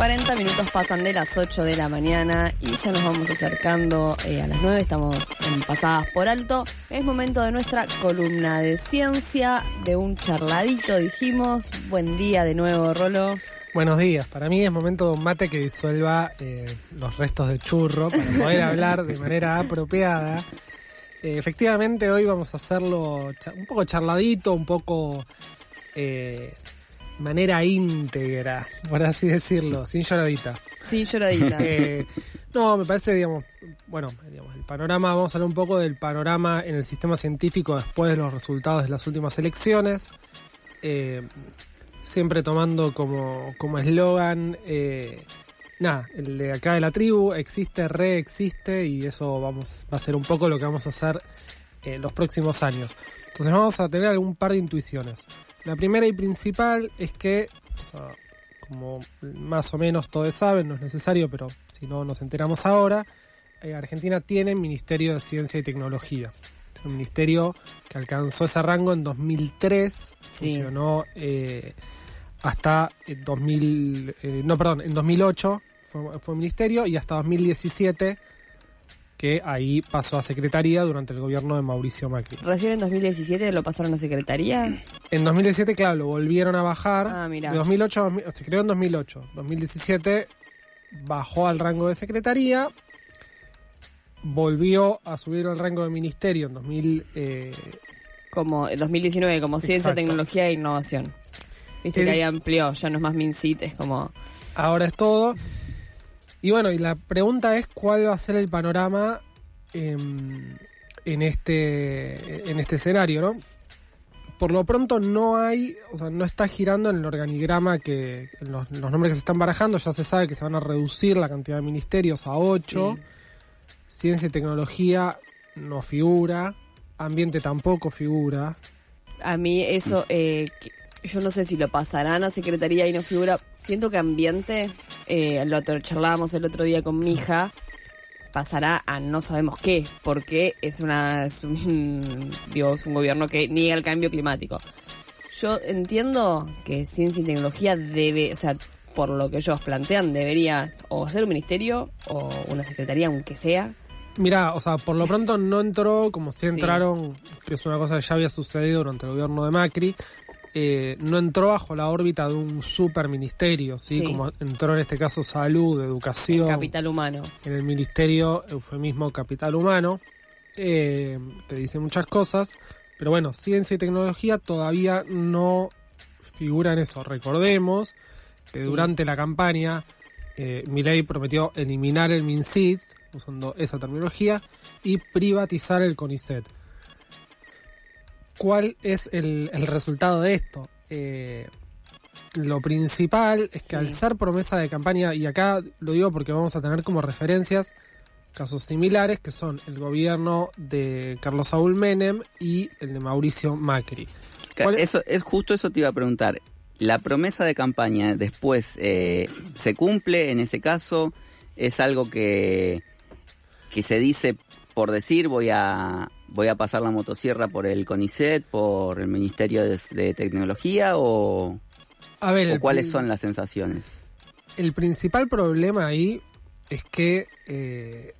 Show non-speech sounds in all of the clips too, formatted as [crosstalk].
40 minutos pasan de las 8 de la mañana y ya nos vamos acercando eh, a las 9, estamos en pasadas por alto. Es momento de nuestra columna de ciencia, de un charladito, dijimos. Buen día de nuevo, Rolo. Buenos días, para mí es momento de un mate que disuelva eh, los restos de churro para poder hablar de manera apropiada. Eh, efectivamente, hoy vamos a hacerlo un poco charladito, un poco manera íntegra, por así decirlo, sin lloradita. Sin lloradita. Eh, no, me parece, digamos, bueno, digamos, el panorama, vamos a hablar un poco del panorama en el sistema científico después de los resultados de las últimas elecciones. Eh, siempre tomando como eslogan, eh, nada, el de acá de la tribu, existe, reexiste, y eso vamos, va a ser un poco lo que vamos a hacer en los próximos años. Entonces vamos a tener algún par de intuiciones. La primera y principal es que, como más o menos todos saben, no es necesario, pero si no nos enteramos ahora, eh, Argentina tiene Ministerio de Ciencia y Tecnología. Es un ministerio que alcanzó ese rango en 2003, funcionó eh, hasta 2000, eh, no, perdón, en 2008 fue, fue ministerio y hasta 2017 que ahí pasó a Secretaría durante el gobierno de Mauricio Macri. ¿Recién en 2017 lo pasaron a Secretaría? En 2017, claro, lo volvieron a bajar. Ah, mira. De 2008 se creó en 2008. 2017 bajó al rango de Secretaría. Volvió a subir al rango de ministerio en 2000... Eh, como en 2019, como Ciencia, Tecnología e Innovación. Viste que ahí amplió, ya no es más MinCit, es como... Ahora es todo. Y bueno, y la pregunta es cuál va a ser el panorama en, este, en este escenario, ¿no? Por lo pronto no hay, o sea, no está girando en el organigrama que los, nombres que se están barajando, ya se sabe que se van a reducir la cantidad de ministerios a 8. Ciencia y tecnología no figura, ambiente tampoco figura. A mí eso, eh, yo no sé si lo pasarán a Secretaría y no figura. Siento que ambiente, eh, lo charlábamos el otro día con mi hija, pasará a no sabemos qué, porque es, una, es, un, [laughs] digo, es un gobierno que niega el cambio climático. Yo entiendo que ciencia y tecnología debe, o sea, por lo que ellos plantean, debería o ser un ministerio o una secretaría, aunque sea. Mira, o sea, por lo pronto no entró como si entraron, que es una cosa que ya había sucedido durante el gobierno de Macri, eh, no entró bajo la órbita de un superministerio, ¿sí? Como entró en este caso salud, educación. capital humano. En el ministerio, eufemismo capital humano, eh, te dice muchas cosas. Pero bueno, ciencia y tecnología todavía no figura en eso. Recordemos que durante la campaña eh, Milei prometió eliminar el MinSID, usando esa terminología, y privatizar el CONICET cuál es el, resultado de esto. Eh, lo principal es que al ser promesa de campaña, y acá lo digo porque vamos a tener como referencias casos similares que son el gobierno de Carlos Saúl Menem y el de Mauricio Macri. Eso es justo eso te iba a preguntar. La promesa de campaña después eh, se cumple en ese caso es algo que que se dice por decir voy a voy a pasar la motosierra por el CONICET, por el Ministerio de, Tecnología o, a ver, cuáles son las sensaciones? El principal problema ahí es que, eh,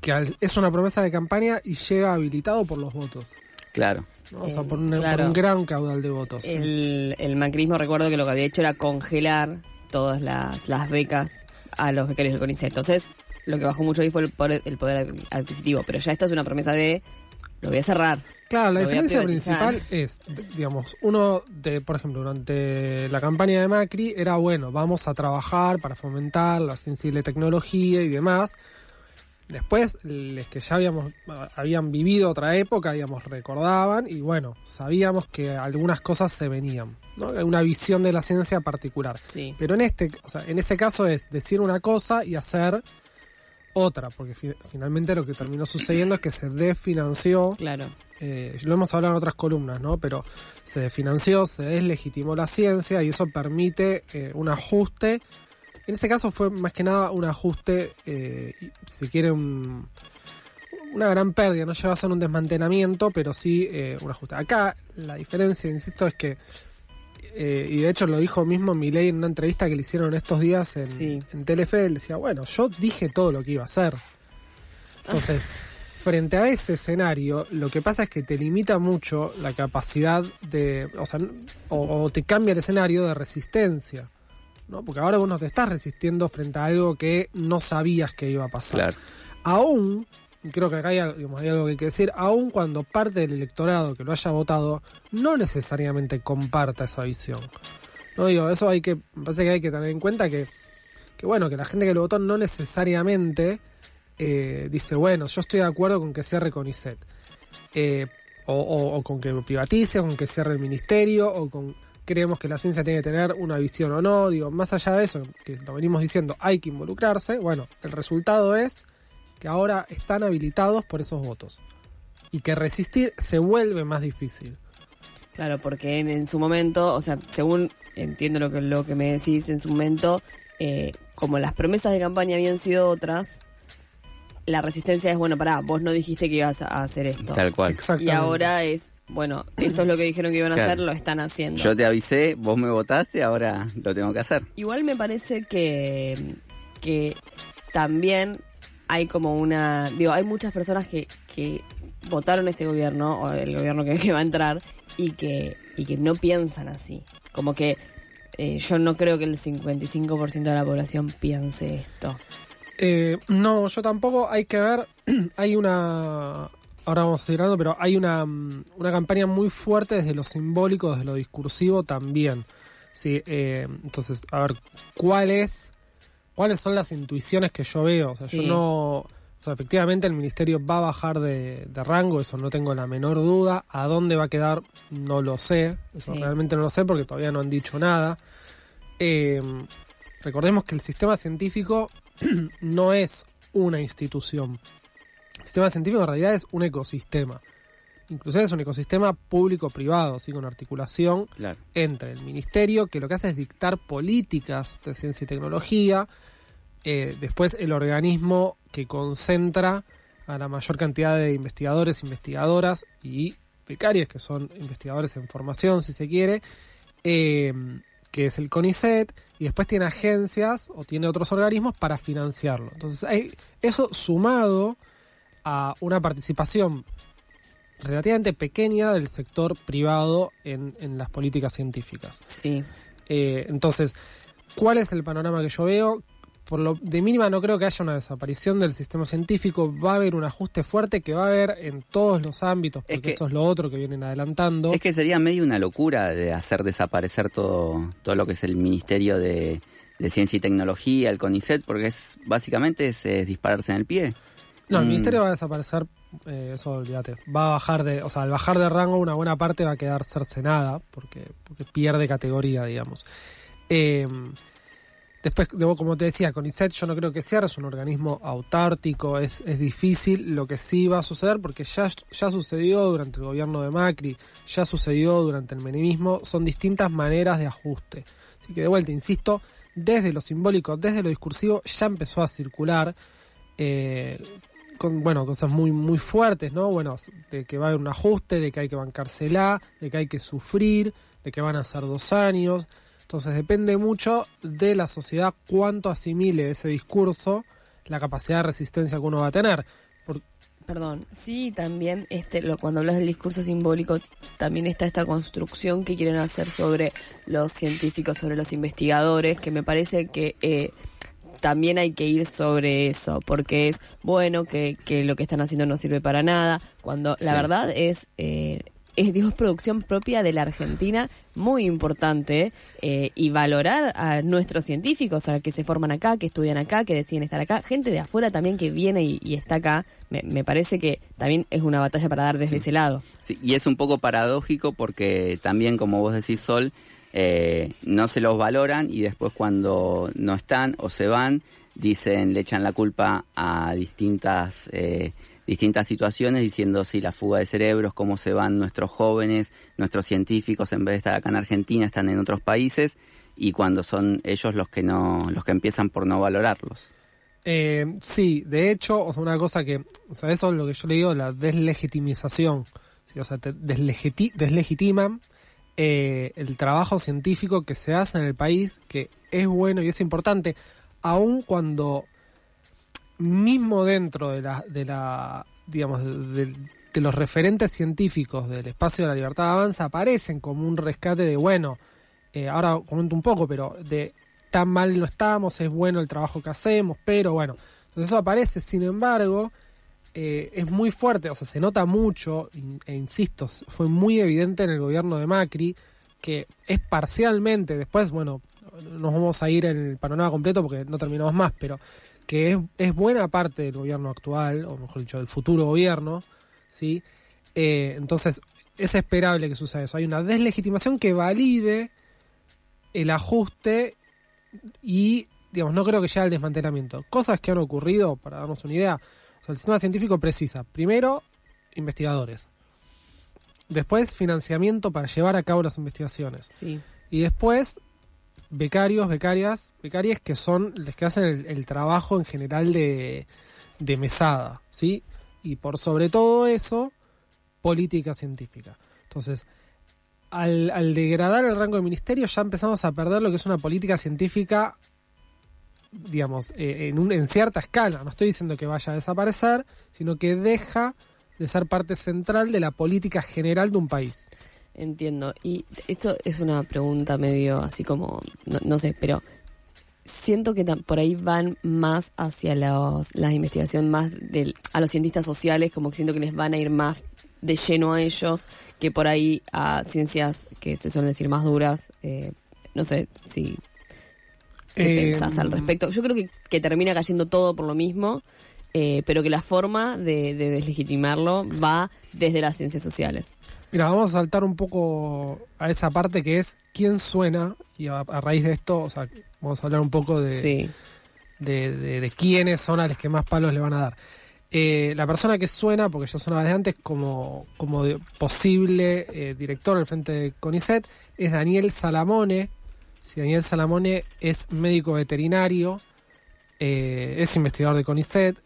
que es una promesa de campaña y llega habilitado por los votos. Claro. O sea, por un, gran caudal de votos. El, el, macrismo, recuerdo que lo que había hecho era congelar todas las, las becas a los becarios del CONICET. Entonces, lo que bajó mucho ahí fue el el poder adquisitivo. Pero ya esta es una promesa de lo voy a cerrar. Claro, la diferencia principal es, digamos, uno de, por ejemplo, durante la campaña de Macri era, bueno, vamos a trabajar para fomentar la sensible tecnología y demás. Después, los que ya habíamos, habían vivido otra época, digamos, recordaban y bueno, sabíamos que algunas cosas se venían. ¿no? una visión de la ciencia particular. Sí. Pero en este, o sea, en ese caso es decir una cosa y hacer otra, porque fi- finalmente lo que terminó sucediendo es que se desfinanció, Claro. eh, lo hemos hablado en otras columnas, ¿no? Pero se desfinanció, se deslegitimó la ciencia y eso permite eh, un ajuste. En ese caso fue más que nada un ajuste, eh, si quiere, un- una gran pérdida, no llega a ser un desmantelamiento, pero sí eh, un ajuste. Acá la diferencia, insisto, es que, eh, y de hecho lo dijo mismo Milei en una entrevista que le hicieron estos días en, Sí. en Telefe, él decía, bueno, yo dije todo lo que iba a hacer. Entonces, [laughs] frente a ese escenario, lo que pasa es que te limita mucho la capacidad de, o sea, o, o te cambia el escenario de resistencia. ¿no? Porque ahora vos no te estás resistiendo frente a algo que no sabías que iba a pasar Claro. aún, creo que acá hay, algo que hay que decir, aún cuando parte del electorado que lo haya votado no necesariamente comparta esa visión. No digo, eso hay que, parece que hay que tener en cuenta que, que bueno, que la gente que lo votó no necesariamente eh, dice, bueno, yo estoy de acuerdo con que cierre CONICET. Eh, o, o- o con que privatice, o con que cierre el ministerio, o con creemos que la ciencia tiene que tener una visión o no. Digo, más allá de eso, que lo venimos diciendo, hay que involucrarse. Bueno, el resultado es que ahora están habilitados por esos votos. Y que resistir se vuelve más difícil. Claro, porque en, en su momento, o sea, según entiendo lo que, lo que me decís, en su momento, eh, como las promesas de campaña habían sido otras, la resistencia es, bueno, pará, vos no dijiste que ibas a hacer esto. Tal cual. Y ahora es, bueno, esto es lo que dijeron que iban a Claro. hacer, lo están haciendo. Yo te avisé, vos me votaste, ahora lo tengo que hacer. Igual me parece que, que también hay como una. Digo, hay muchas personas que, que votaron este gobierno, o el gobierno [laughs] que, va a entrar, y que, y que no piensan así. Como que eh, yo no creo que el 55% de la población piense esto. Eh, no, yo tampoco. Hay que ver. [clears throat] hay una. Ahora vamos a seguir hablando, pero hay una, mm, una campaña muy fuerte desde lo simbólico, desde lo discursivo también. Sí, eh, entonces, a ver, ¿cuál es, ¿cuáles son las intuiciones que yo veo? O sea, Sí. yo no. O sea, efectivamente el ministerio va a bajar de, de rango, eso no tengo la menor duda. ¿A dónde va a quedar? No lo sé. Eso Sí. realmente no lo sé porque todavía no han dicho nada. Eh, recordemos que el sistema científico [clears throat] no es una institución. El sistema científico en realidad es un ecosistema. Inclusive es un ecosistema público-privado, así con articulación Claro. entre el ministerio, que lo que hace es dictar políticas de ciencia y tecnología, eh, después el organismo que concentra a la mayor cantidad de investigadores, investigadoras y becarias, que son investigadores en formación, si se quiere, eh, que es el CONICET, y después tiene agencias o tiene otros organismos para financiarlo. Entonces, hay eso sumado a una participación relativamente pequeña del sector privado en, en las políticas científicas. Sí. Eh, entonces, ¿cuál es el panorama que yo veo? Por lo de mínima no creo que haya una desaparición del sistema científico, va a haber un ajuste fuerte que va a haber en todos los ámbitos, Es porque que- eso es lo otro que vienen adelantando. Es que sería medio una locura de hacer desaparecer todo, todo lo que es el Ministerio de, de Ciencia y Tecnología, el CONICET, porque es básicamente es, es dispararse en el pie. No, el Mm. ministerio va a desaparecer, eh, eso olvídate. Va a bajar de, o sea, al bajar de rango una buena parte va a quedar cercenada, porque, porque pierde categoría, digamos. Eh, después, como te decía, CONICET yo no creo que cierre, es un organismo autártico, es, es difícil. Lo que sí va a suceder, porque ya, ya sucedió durante el gobierno de Macri, ya sucedió durante el menemismo, son distintas maneras de ajuste. Así que de vuelta, insisto, desde lo simbólico, desde lo discursivo, ya empezó a circular. Eh, con bueno cosas muy muy fuertes no bueno de que va a haber un ajuste de que hay que bancársela de que hay que sufrir de que van a ser dos años entonces depende mucho de la sociedad cuánto asimile ese discurso la capacidad de resistencia que uno va a tener Por- Perdón, sí, también este, lo, cuando hablas del discurso simbólico, también está esta construcción que quieren hacer sobre los científicos, sobre los investigadores, que me parece que eh, también hay que ir sobre eso, porque es bueno que, que lo que están haciendo no sirve para nada, cuando la Sí. verdad es... Eh, es digo, producción propia de la Argentina, muy importante, eh, y valorar a nuestros científicos, a que se forman acá, que estudian acá, que deciden estar acá, gente de afuera también que viene y, y está acá, me, me parece que también es una batalla para dar desde ese lado. Sí, y es un poco paradójico porque también, como vos decís, Sol, eh, no se los valoran y después cuando no están o se van, dicen, le echan la culpa a distintas, eh, distintas situaciones diciendo, sí, la fuga de cerebros, cómo se van nuestros jóvenes, nuestros científicos, en vez de estar acá en Argentina, están en otros países y cuando son ellos los que no, los que empiezan por no valorarlos. Eh, sí, de hecho, o sea, una cosa que, o sea, eso es lo que yo le digo, la deslegitimización. ¿sí? O sea, te deslegiti- deslegitiman eh, el trabajo científico que se hace en el país, que es bueno y es importante, aun cuando mismo dentro de la, de la digamos, de, los referentes científicos del espacio de la libertad avanza aparecen como un rescate de, bueno, eh, ahora comento un poco, pero de tan mal no estamos, es bueno el trabajo que hacemos, pero bueno, entonces eso aparece, sin embargo, eh, es muy fuerte, o sea, se nota mucho, e insisto, fue muy evidente en el gobierno de Macri, que es parcialmente, después, bueno, nos vamos a ir en el panorama completo porque no terminamos más, pero que es, es buena parte del gobierno actual, o mejor dicho, del futuro gobierno, ¿sí? Eh, entonces, es esperable que suceda eso. Hay una deslegitimación que valide el ajuste y, digamos, no creo que llegue al desmantelamiento. Cosas que han ocurrido, para darnos una idea, o sea, el sistema científico precisa, primero, investigadores. Después, financiamiento para llevar a cabo las investigaciones. Sí. Y después, becarios, becarias, becarias que son los que hacen el, trabajo en general de, de mesada, ¿sí? Y por sobre todo eso, política científica. Entonces, al, al degradar el rango de ministerio ya empezamos a perder lo que es una política científica, digamos, eh, en, un, en cierta escala. No estoy diciendo que vaya a desaparecer, sino que deja de ser parte central de la política general de un país. Entiendo. Y esto es una pregunta medio así como, no, no sé, pero siento que por ahí van más hacia los, la investigación más del, a los cientistas sociales, como que siento que les van a ir más de lleno a ellos que por ahí a ciencias que se suelen decir más duras. Eh, no sé si ¿Qué Eh, pensás al respecto? Yo creo que, que termina cayendo todo por lo mismo, eh, pero que la forma de, de deslegitimarlo va desde las ciencias sociales. Mira, vamos a saltar un poco a esa parte que es quién suena, y a, a raíz de esto, o sea, vamos a hablar un poco de, Sí, de, de- de quiénes son a los que más palos le van a dar. Eh, la persona que suena, porque yo sonaba desde antes como, como posible eh, director al frente de CONICET, es Daniel Salamone. Daniel Salamone es médico veterinario, eh, es investigador de CONICET,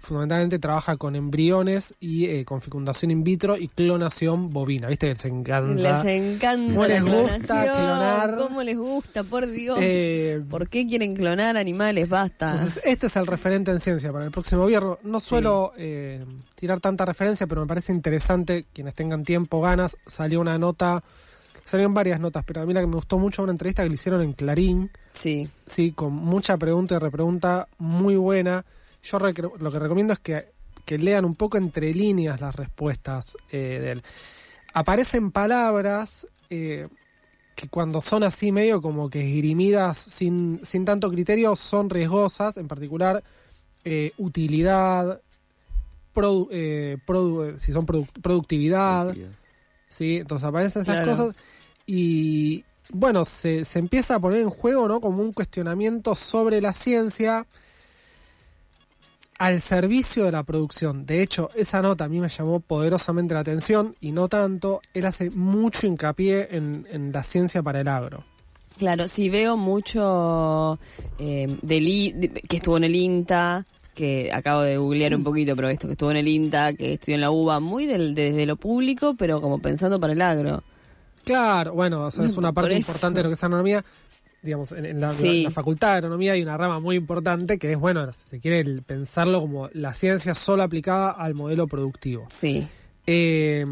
fundamentalmente trabaja con embriones y eh, con fecundación in vitro y clonación bovina. ¿Viste que les encanta? les encanta ¿Cómo la les gusta clonar? ¿Cómo les gusta? Por Dios. Eh, ¿Por qué quieren clonar animales? Basta. Entonces, este es el referente en ciencia para el próximo gobierno. No suelo eh, tirar tanta referencia, pero me parece interesante, quienes tengan tiempo, ganas, salió una nota, salieron varias notas, pero a mí la que me gustó mucho una entrevista que le hicieron en Clarín, Sí, sí, con mucha pregunta y repregunta muy buena. Yo lo que recomiendo es que, que lean un poco entre líneas las respuestas eh, de él. Aparecen palabras eh, que cuando son así medio como que esgrimidas sin, sin tanto criterio son riesgosas, en particular eh, utilidad, produ- eh, produ- si son produ- productividad, ¿sí? Entonces aparecen esas Claro. cosas y bueno, se, se empieza a poner en juego, ¿no? Como un cuestionamiento sobre la ciencia al servicio de la producción. De hecho, esa nota a mí me llamó poderosamente la atención y no tanto, él hace mucho hincapié en, en la ciencia para el agro. claro, sí veo mucho eh, del que estuvo en el INTA, que acabo de googlear un poquito, pero esto que estuvo en el INTA, que estudió en la UBA, muy del, desde lo público, pero como pensando para el agro. Claro, bueno, o sea, [laughs] es una parte importante de lo que es agronomía. Digamos, en, en la, Sí. la facultad de agronomía hay una rama muy importante que es, bueno, si se quiere el pensarlo como la ciencia solo aplicada al modelo productivo. Sí, Eh,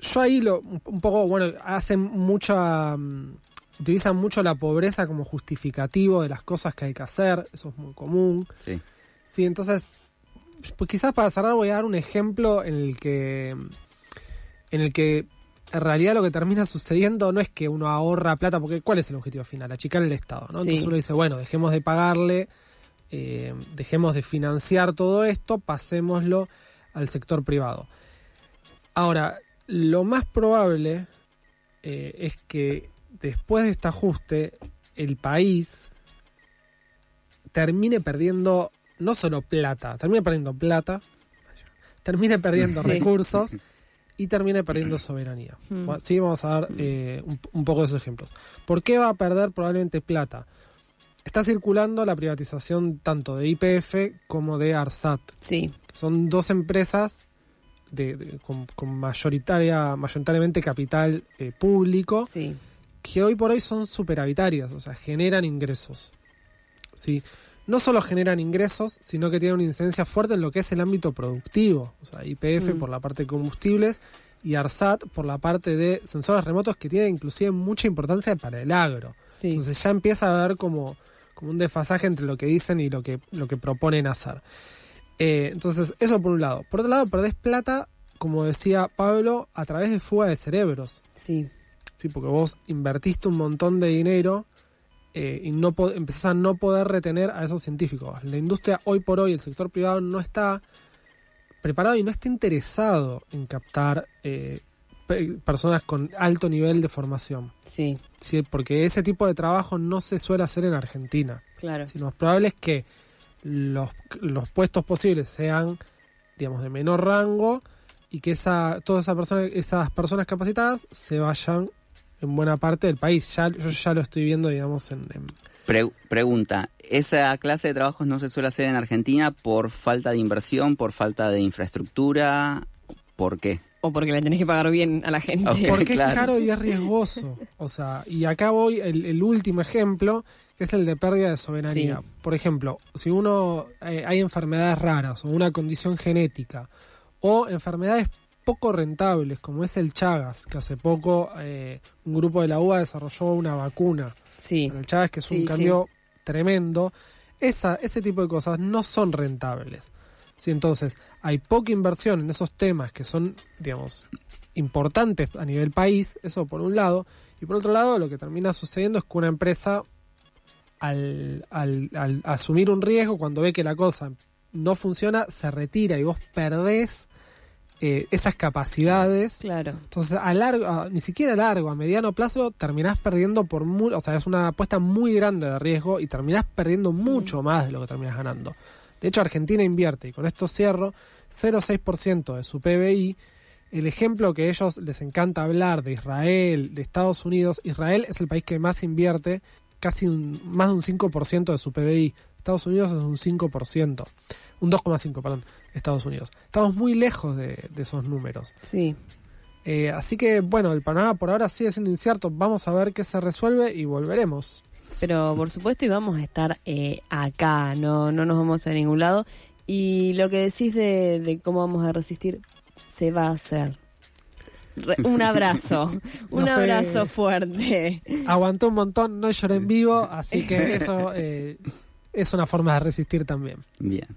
yo ahí lo, un un poco, bueno, hacen mucha, mm, utilizan mucho la pobreza como justificativo de las cosas que hay que hacer, eso es muy común. Sí. Sí, entonces, pues quizás para cerrar voy a dar un ejemplo en el que, en el que en realidad lo que termina sucediendo no es que uno ahorra plata, porque ¿cuál es el objetivo final? Achicar el Estado, ¿no? Sí. Entonces uno dice, bueno, dejemos de pagarle, eh, dejemos de financiar todo esto, pasémoslo al sector privado. Ahora, lo más probable eh, es que después de este ajuste, el país termine perdiendo no solo plata, termine perdiendo plata, termine perdiendo Sí. recursos [laughs] y termine perdiendo [clears throat] soberanía. Bueno, Sí, vamos a dar eh, un, un poco de esos ejemplos. ¿Por qué va a perder probablemente plata? Está circulando la privatización tanto de IPF como de ARSAT, Sí, que son dos empresas de, de- con, con mayoritaria, mayoritariamente capital eh, público sí. que hoy por hoy son superavitarias, o sea, generan ingresos. ¿sí? No solo generan ingresos, sino que tienen una incidencia fuerte en lo que es el ámbito productivo. O sea, IPF Mm. por la parte de combustibles y ARSAT por la parte de sensores remotos que tiene inclusive mucha importancia para el agro. Sí. Entonces ya empieza a haber como, como un desfasaje entre lo que dicen y lo que, lo que proponen hacer. Eh, entonces, eso por un lado. Por otro lado, perdés plata, como decía Pablo, a través de fuga de cerebros. Sí, Sí, porque vos invertiste un montón de dinero eh, y no empezás a no poder retener a esos científicos. La industria hoy por hoy, el sector privado no está preparado y no está interesado en captar eh, pe- personas con alto nivel de formación. sí, Sí, porque ese tipo de trabajo no se suele hacer en Argentina. claro. Si lo más probable es que los, los puestos posibles sean, digamos, de menor rango y que esa, todas esa persona, esas personas capacitadas se vayan en buena parte del país. Ya, yo ya lo estoy viendo, digamos, en, en- Pre- pregunta, ¿esa clase de trabajos no se suele hacer en Argentina por falta de inversión, por falta de infraestructura? ¿Por qué? O porque le tenés que pagar bien a la gente. Ok. porque Claro. es caro y es riesgoso. O sea, y acá voy el, el último ejemplo, que es el de pérdida de soberanía. Sí. Por ejemplo, si uno eh, hay enfermedades raras o una condición genética o enfermedades poco rentables, como es el Chagas, que hace poco eh, un grupo de la UBA desarrolló una vacuna Sí, el Chagas, que es un Sí, sí. cambio tremendo. Esa, ese tipo de cosas no son rentables. Sí, entonces, hay poca inversión en esos temas que son, digamos, importantes a nivel país, eso por un lado. Y por otro lado, lo que termina sucediendo es que una empresa, al, al- al asumir un riesgo, cuando ve que la cosa no funciona, se retira y vos perdés eh, esas capacidades. claro. Entonces, a largo, a- ni siquiera a largo, a mediano plazo, terminás perdiendo por muy, o sea, es una apuesta muy grande de riesgo y terminás perdiendo mucho más de lo que terminás ganando. De hecho, Argentina invierte, y con esto cierro, 0,6% de su PBI. El ejemplo que a ellos les encanta hablar de Israel, de Estados Unidos, Israel es el país que más invierte, casi un, más de un 5% de su PBI. Estados Unidos es un 5%, un 2,5%, perdón, Estados Unidos. Estamos muy lejos de- de esos números. Sí, Eh, así que, bueno, el panorama por ahora sigue siendo incierto. Vamos a ver qué se resuelve y volveremos. pero por supuesto y vamos a estar eh, acá, no, no nos vamos a ningún lado. Y lo que decís de, de cómo vamos a resistir, se va a hacer. Re- un abrazo, [laughs] un No sé. abrazo fuerte. Aguantó un montón, no lloré en vivo, así que eso eh, es una forma de resistir también. Bien.